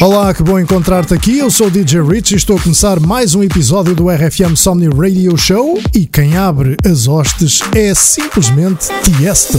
Olá, que bom encontrar-te aqui. Eu sou o DJ Rich e estou a começar mais um episódio do RFM Somni Radio Show. E quem abre as hostes é simplesmente Tiesto.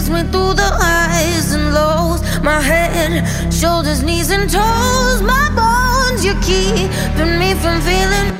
tears me through the highs and lows. My head, shoulders, knees, and toes. My bones, you're keeping me from feeling.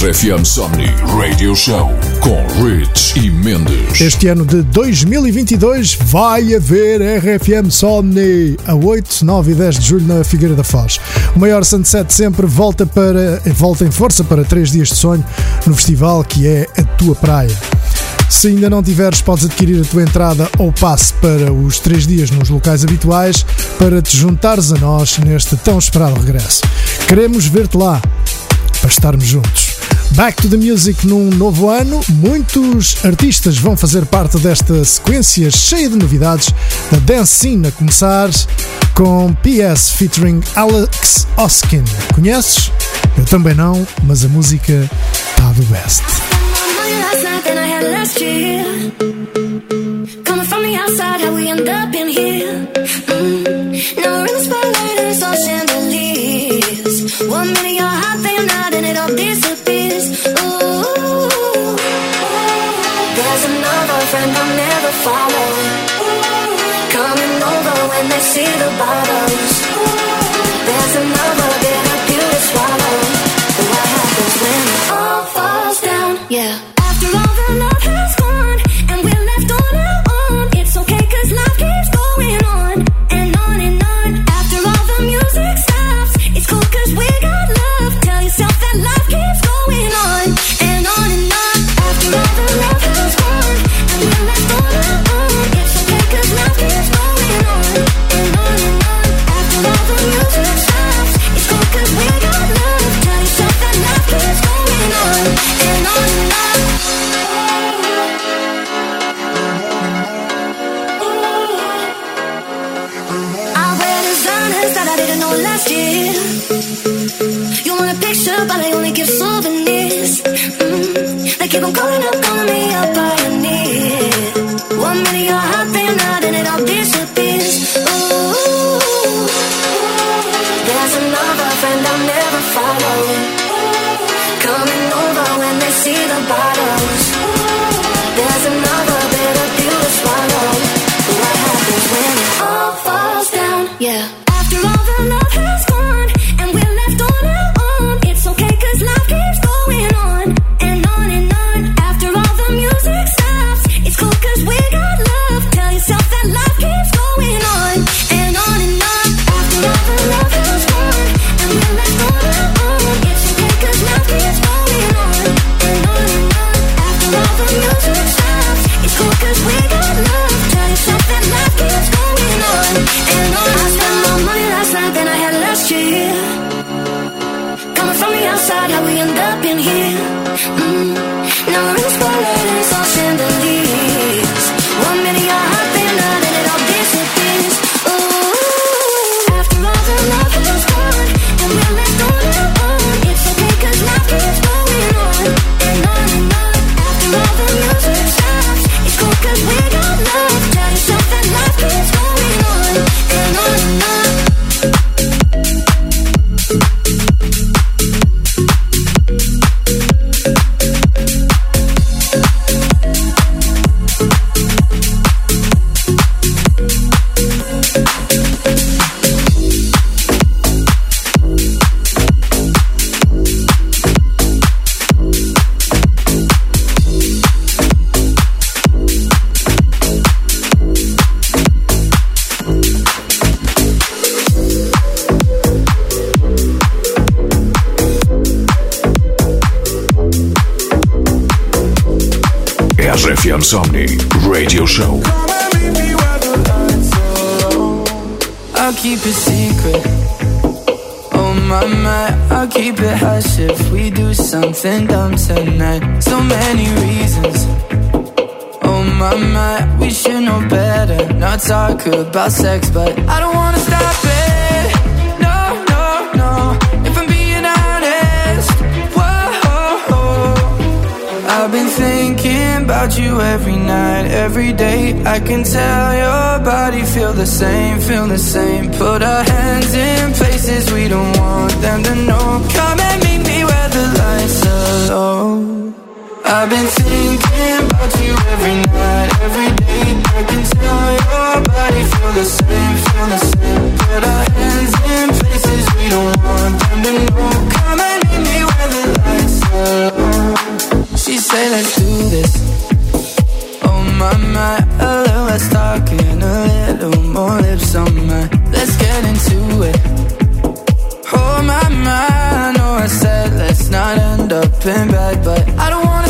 RFM Somni Radio Show com Rich e Mendes. Este ano de 2022 vai haver RFM Somni a 8, 9 e 10 de julho na Figueira da Foz. O maior sunset sempre volta, para, volta em força para 3 dias de sonho no festival que é a tua praia. Se ainda não tiveres, podes adquirir a tua entrada ou passe para os 3 dias nos locais habituais para te juntares a nós neste tão esperado regresso. Queremos ver-te lá para estarmos juntos. Back to the Music num novo ano. Muitos artistas vão fazer parte desta sequência cheia de novidades da dance scene, a começar com PS featuring Alex Oskin. Conheces? Eu também não, mas a música está do best. Coming from the outside, how we end up in here. See the bottles. There's another bitter pill to swallow. keep on going up, going about sex, but I don't wanna stop it. No, no, no. If I'm being honest, whoa, I've been thinking about you every night, every day. I can tell your body feel the same, feel the same. Put our hands in places we don't want them to know. Come and meet me where the lights are low. I've been thinking about you every night, every day. Can tell your body feel the same, feel the same. Put our hands in places we don't want them to know. Where the lights are low. She say, let's do this Oh my mind. A little talking, a little more lips on mine. Let's get into it. Oh my I know I said let's not end up in bed, but I don't wanna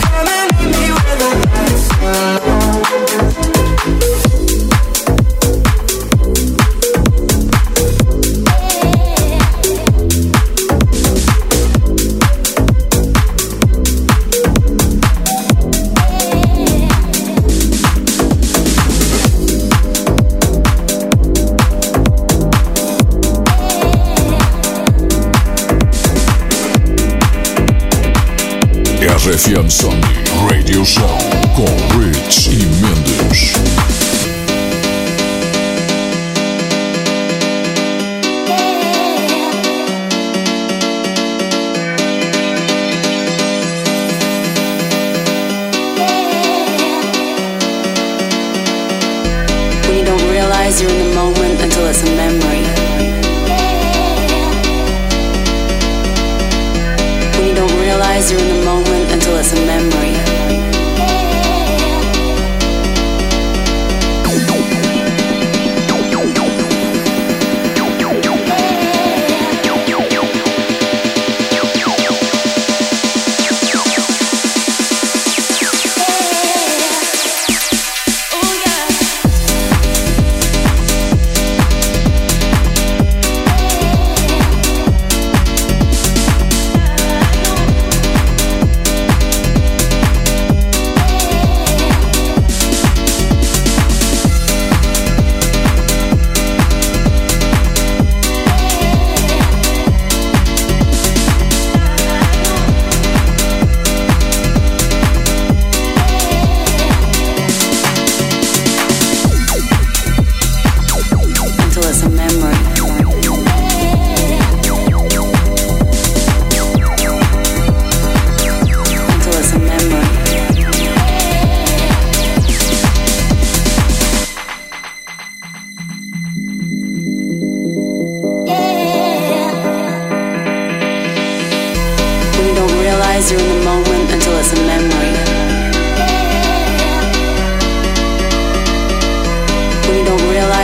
Come and meet me where the lights are. RFM Somnii Radio Show com Rich e Mendes. You're in the moment until it's a memory. When you don't realize you're in the moment it's a memory.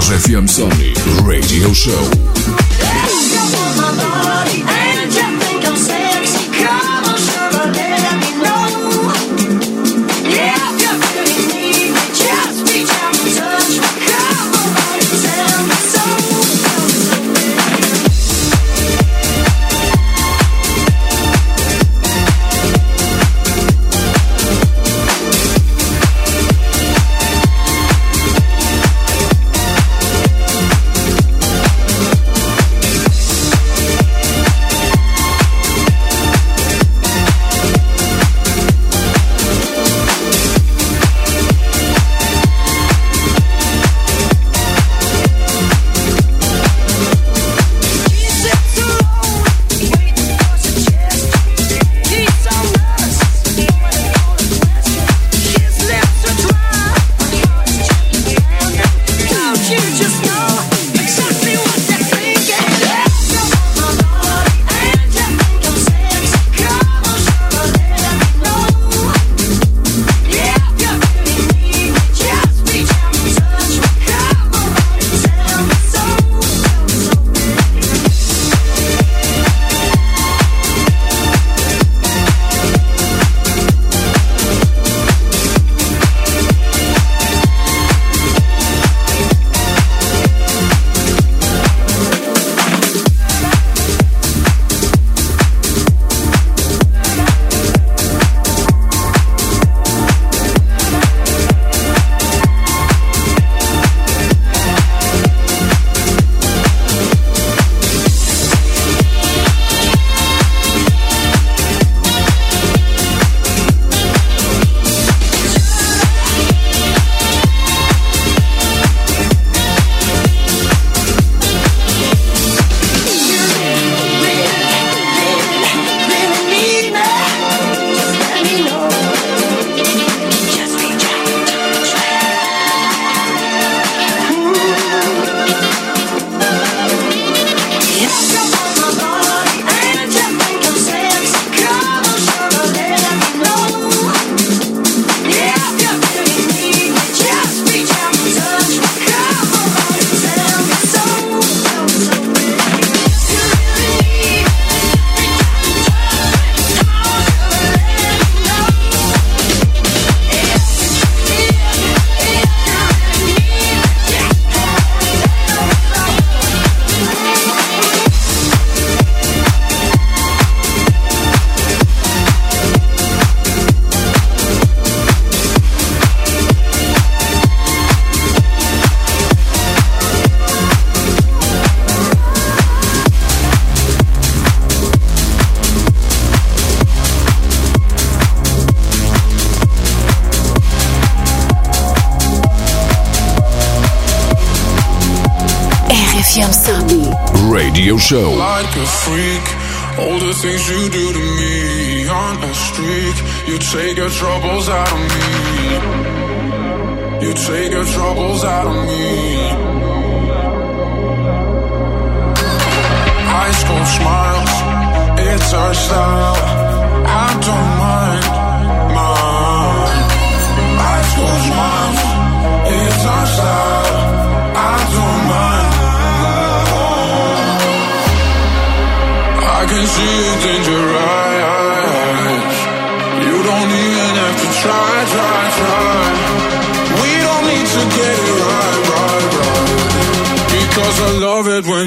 Garage FM Sony Radio Show. Show. like a freak. All the things you do to me on a streak. You take your troubles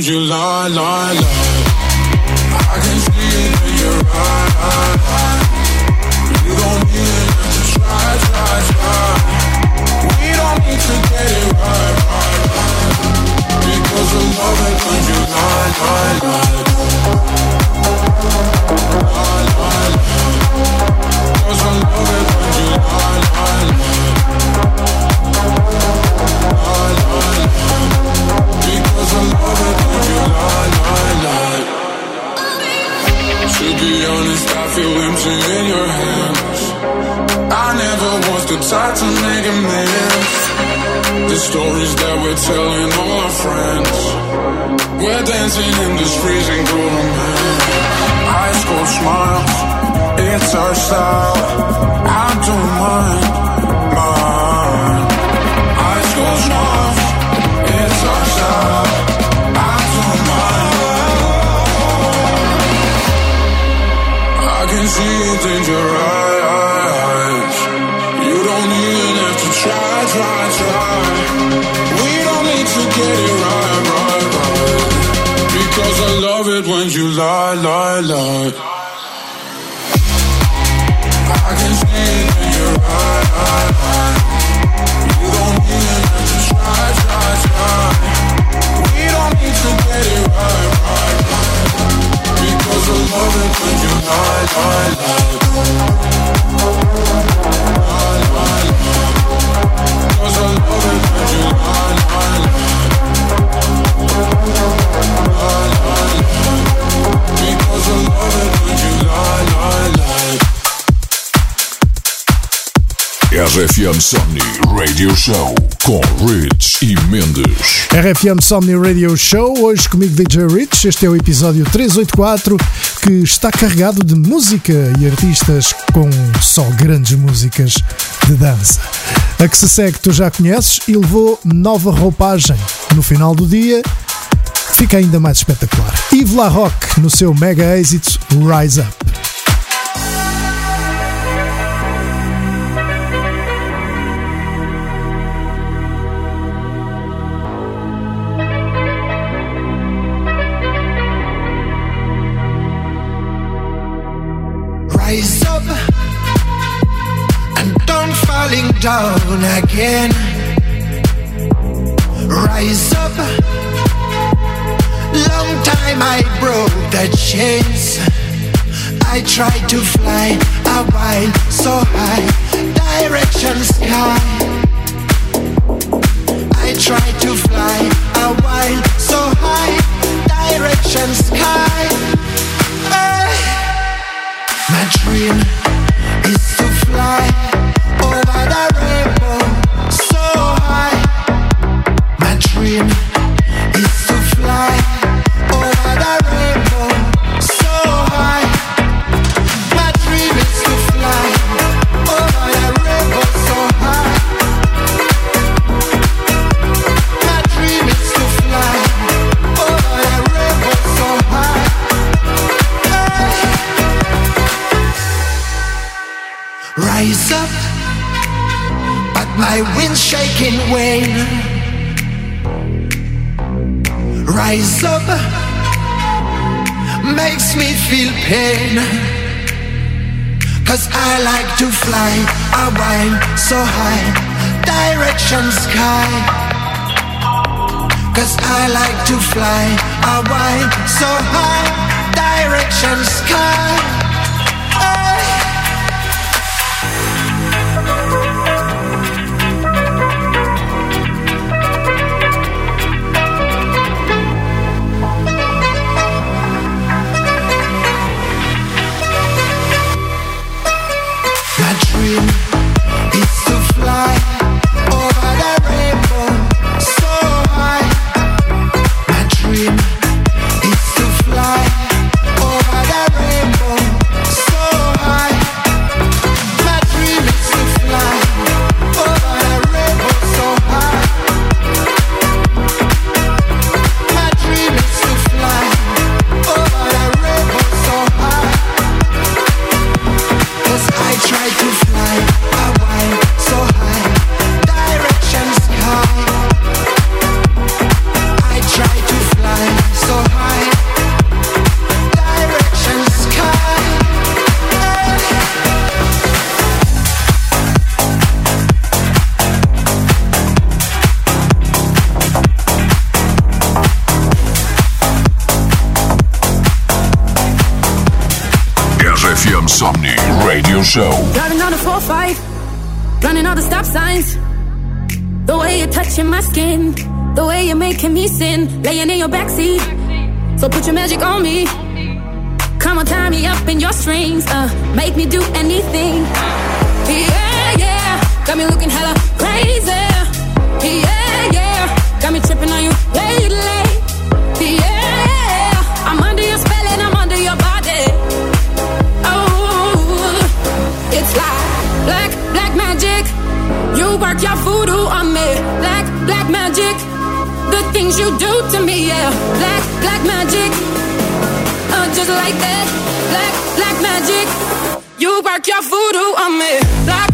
when you lie, lie, lie. I can see it in your eyes. You don't even have to try, try, try. We don't need to get it right, right, right. Because I love it when you lie, lie, lie. Lie, lie, lie. Because I love it when you lie, lie. Lie, lie, lie. Because I love it when you lie, lie, lie. To be honest, I feel empty in your hands. I never was the type to make amends. The stories that we're telling all our friends. We're dancing in this freezing man. High school smiles, it's our style. I don't mind. See. You don't even have to try, try, try. We don't need to get it right, right, right. Because I love it when you lie, lie, lie. RFM Somni Radio Show com Rich e Mendes. RFM Somni Radio Show, hoje comigo DJ Rich. Este é o episódio 384 que está carregado de música e artistas com só grandes músicas de dança. A que se segue tu já conheces e levou nova roupagem. No final do dia fica ainda mais espetacular. Yves La Rock no seu mega êxito Rise Up. Down again. Rise up. Long time I broke the chains. I tried to fly a while so high, direction sky. I tried to fly a while so high, direction sky. Hey. My dream is to fly My feel pain. Cause I like to fly a while so high, direction sky. Cause I like to fly a while so high, direction sky. Radio show. Driving on a 4-5, running all the stop signs. The way you're touching my skin, the way you're making me sin, laying in your backseat. So put your magic on me. Come on, tie me up in your strings, uh, make me do anything. Yeah, yeah, got me looking hella crazy. Yeah, yeah, got me tripping on you lately. Work your voodoo on me. Black, black magic. The things you do to me, yeah. Black, black magic. Uh, just like that. Black, black magic. You work your voodoo on me. Black,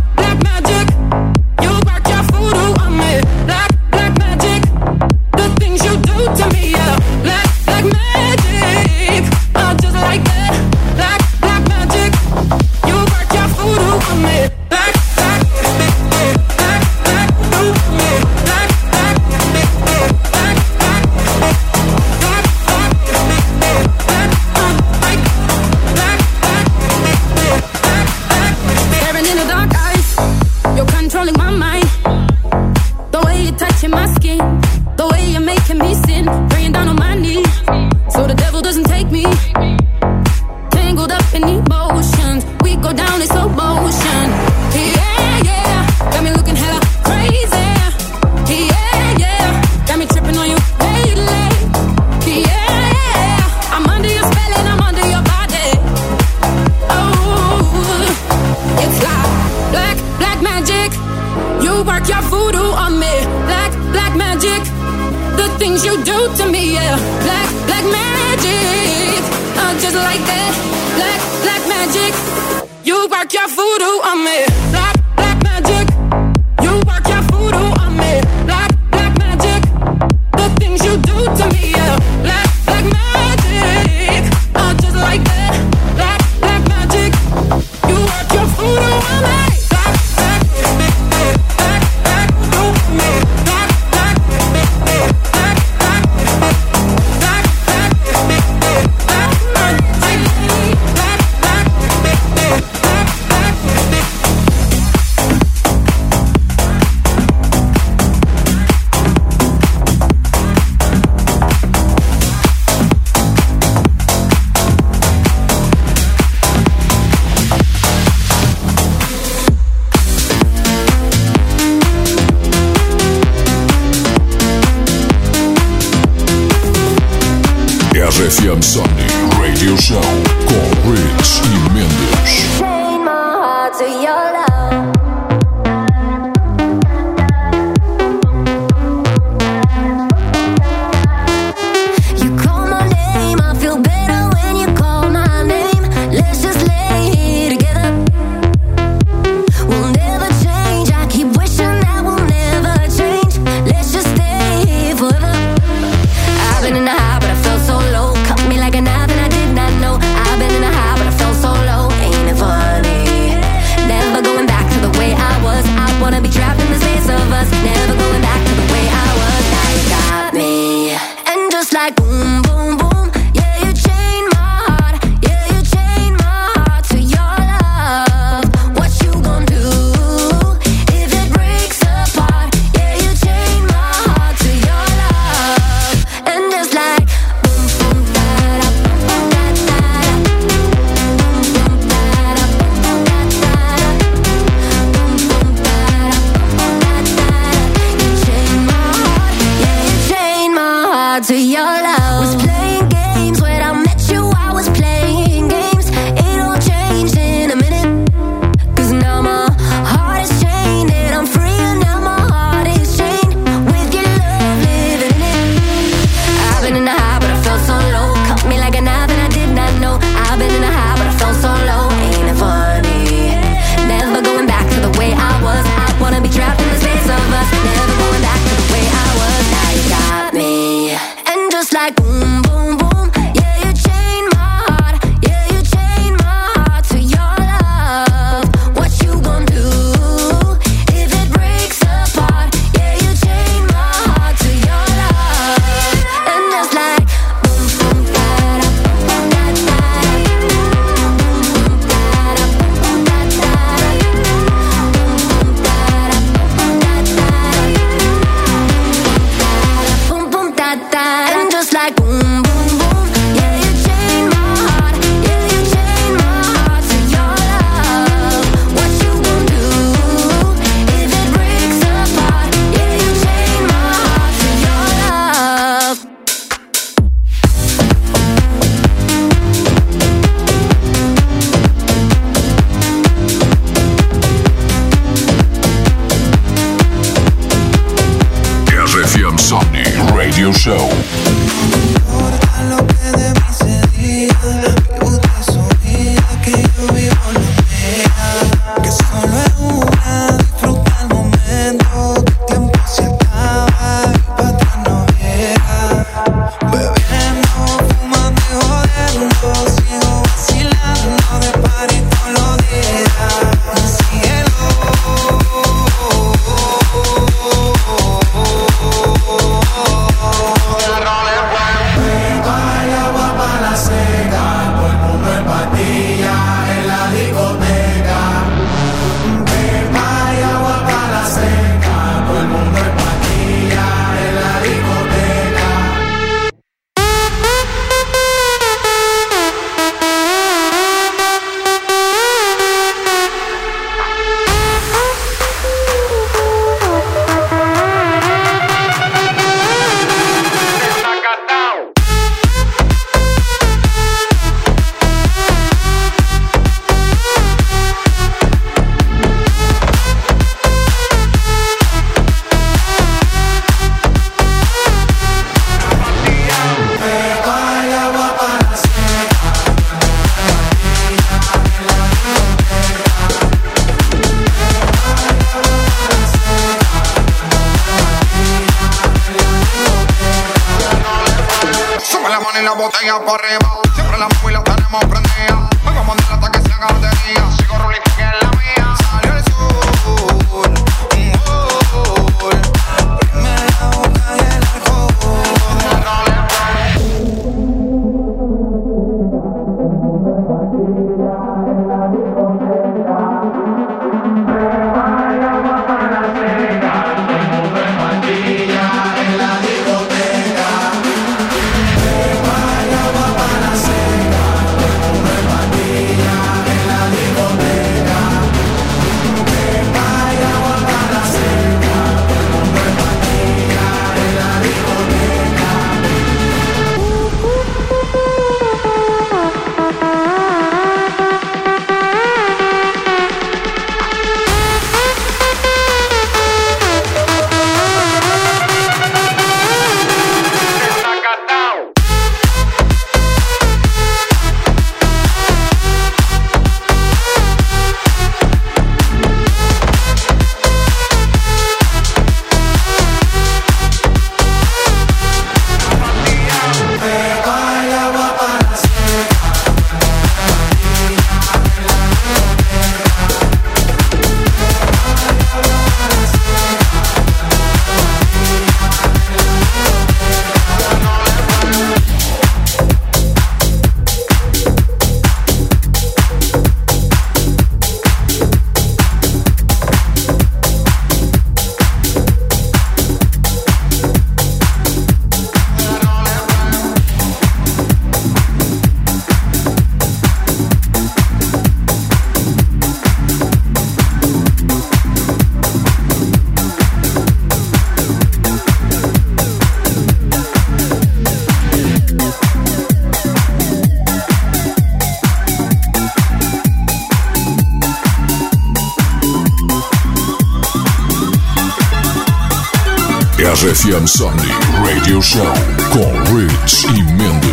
RFM Somnii Radio Show com Rich e Mendes.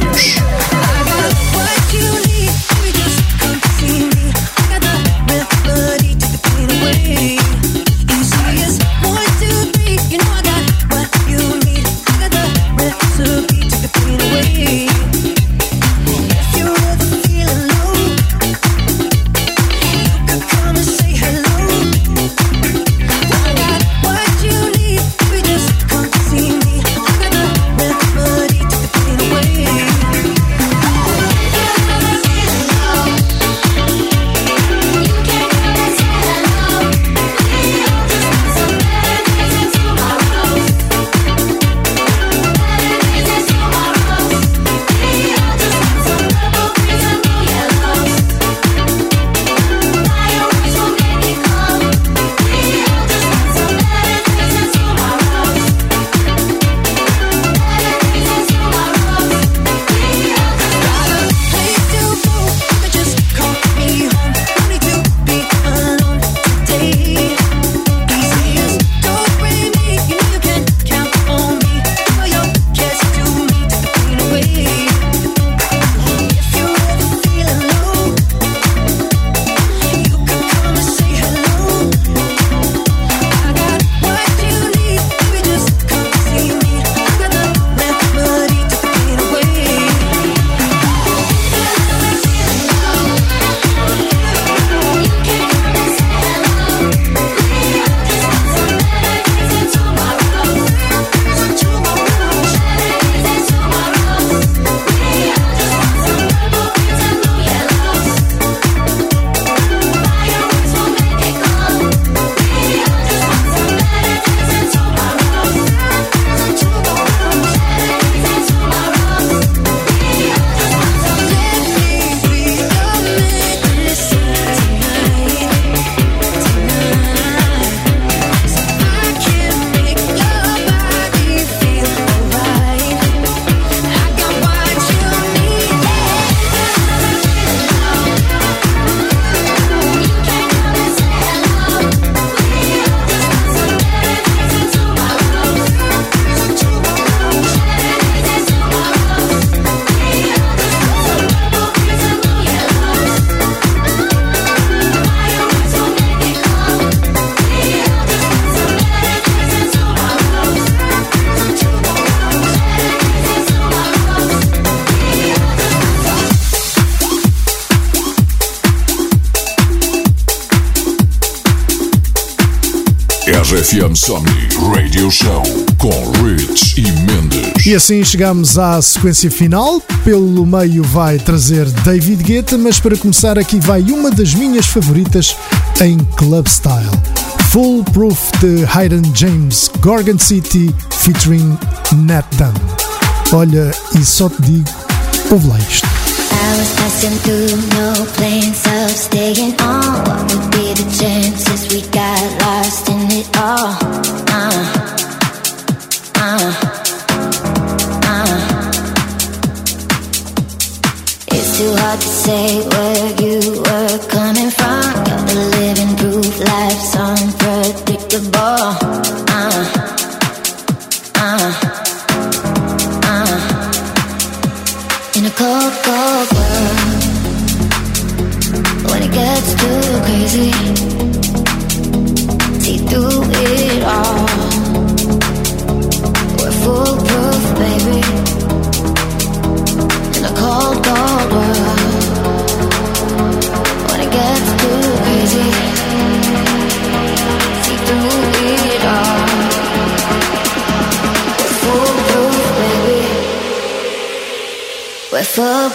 RFM Somni Radio Show com Rich e Mendes. E assim chegamos à sequência final. Pelo meio vai trazer David Guetta, mas para começar aqui vai uma das minhas favoritas em club style. Full Proof de Hayden James, Gorgon City featuring Nat Dunn. Olha, e só te digo, ouve lá isto. I was passing through, no plans of staying on. What would be the chances say We're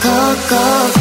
go, go.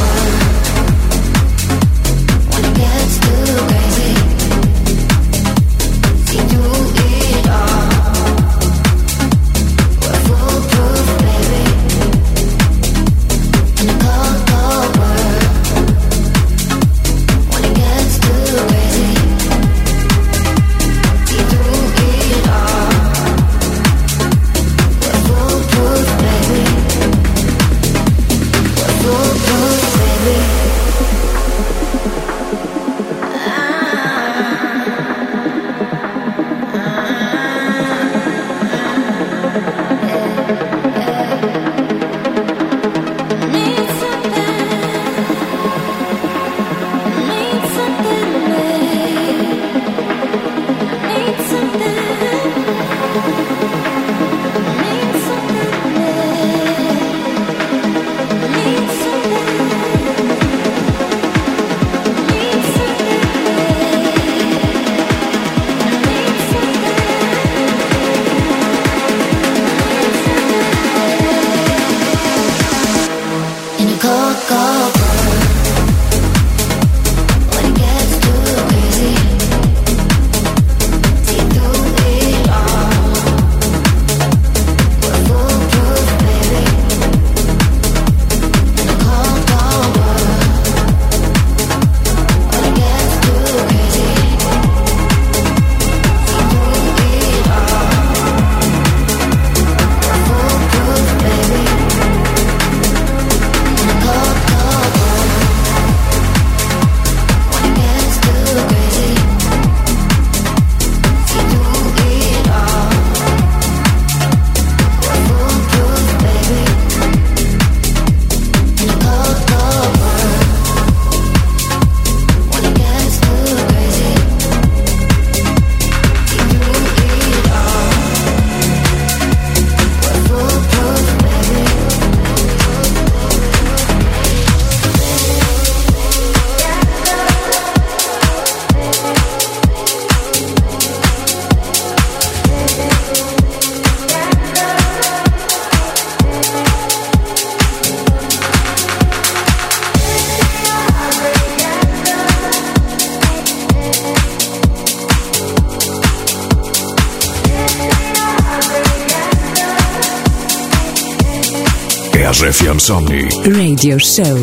RFM Somnii. Radio Show.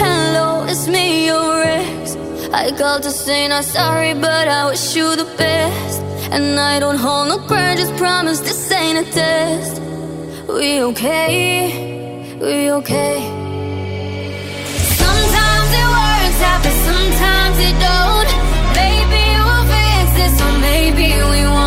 Hello, it's me, your ex. I called to say not sorry, but I wish you the best. And I don't hold no grudges, promise this ain't a test. We okay, we okay. Sometimes it works out, but sometimes it don't. Maybe we'll fix this, or maybe we won't.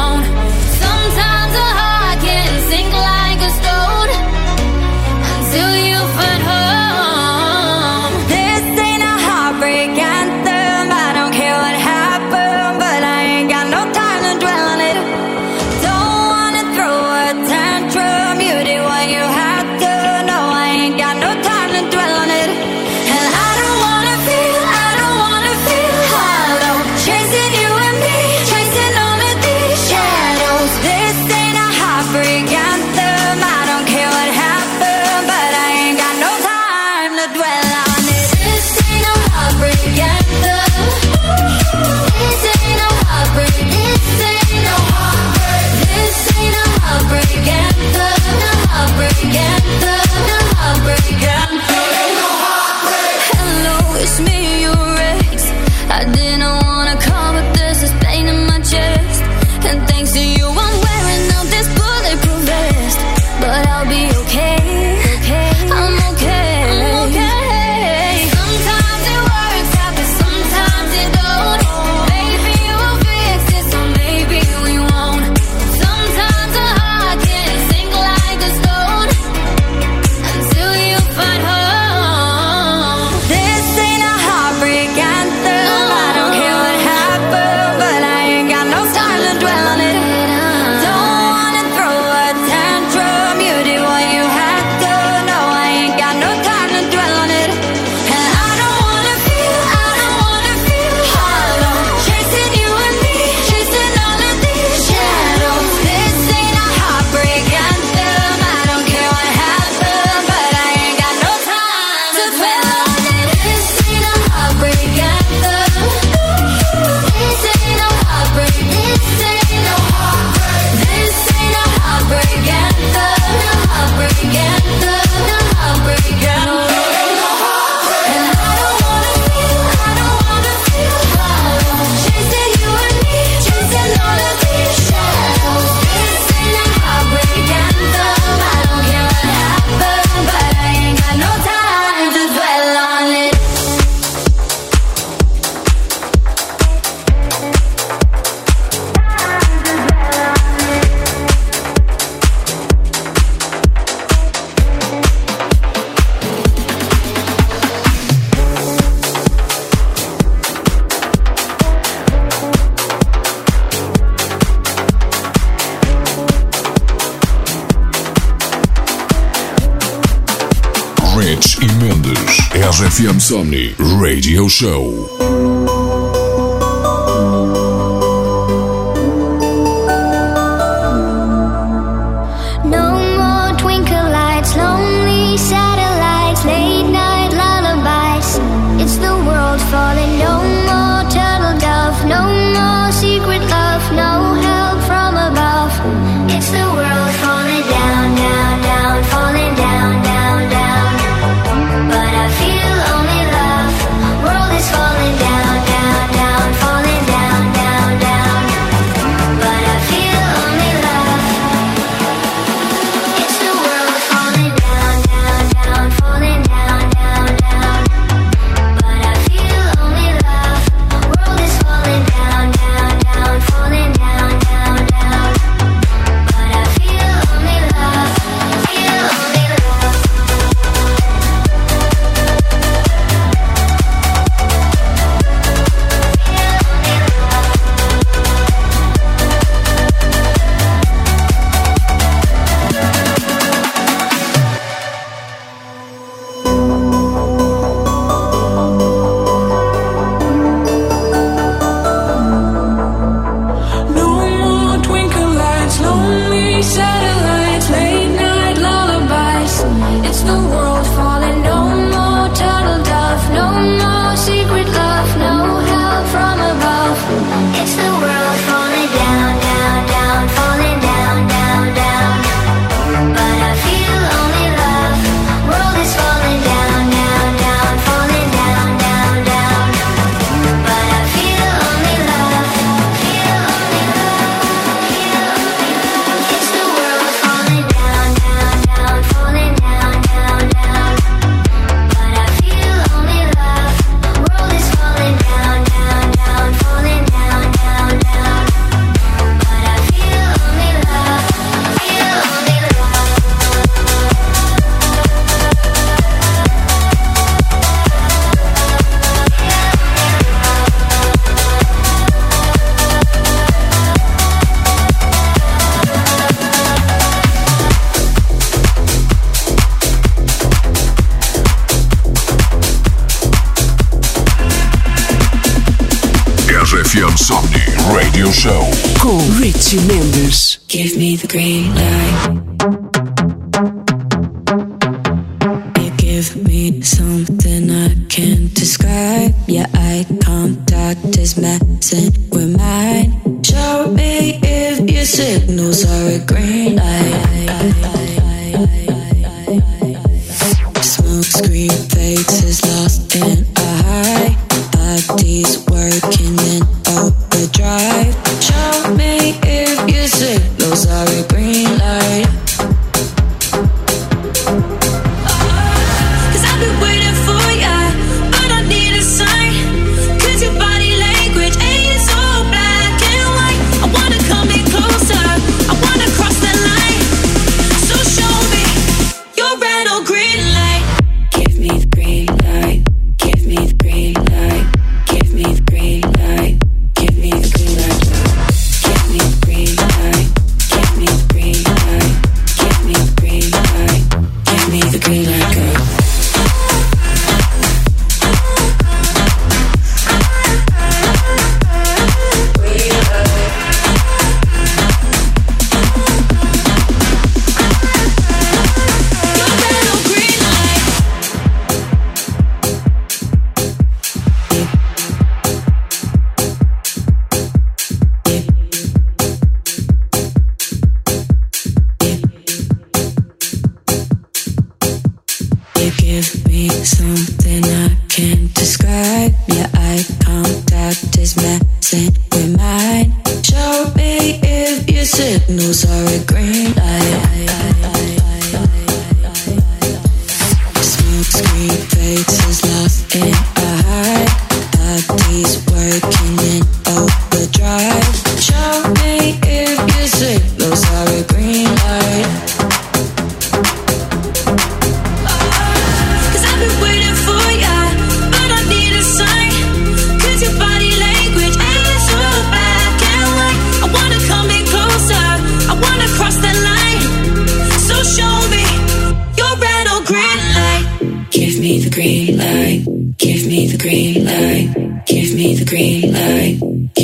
Insomni Radio Show.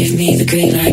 Give me the green light,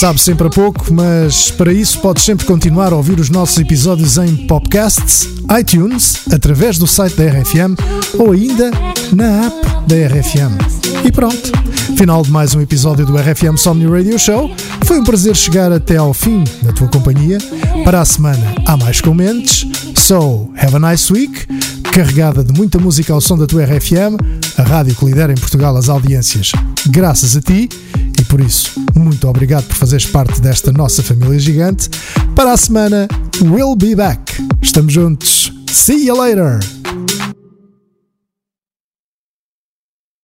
Sabe sempre a pouco, mas para isso podes sempre continuar a ouvir os nossos episódios em podcasts, iTunes, através do site da RFM ou ainda na app da RFM. E pronto, final de mais um episódio do RFM Somni Radio Show. Foi um prazer chegar até ao fim da tua companhia. Para a semana há mais comentários. So, have a nice week, carregada de muita música ao som da tua RFM, a rádio que lidera em Portugal as audiências, graças a ti. E por isso, muito obrigado por fazeres parte desta nossa família gigante. Para a semana, we'll be back. Estamos juntos. See you later.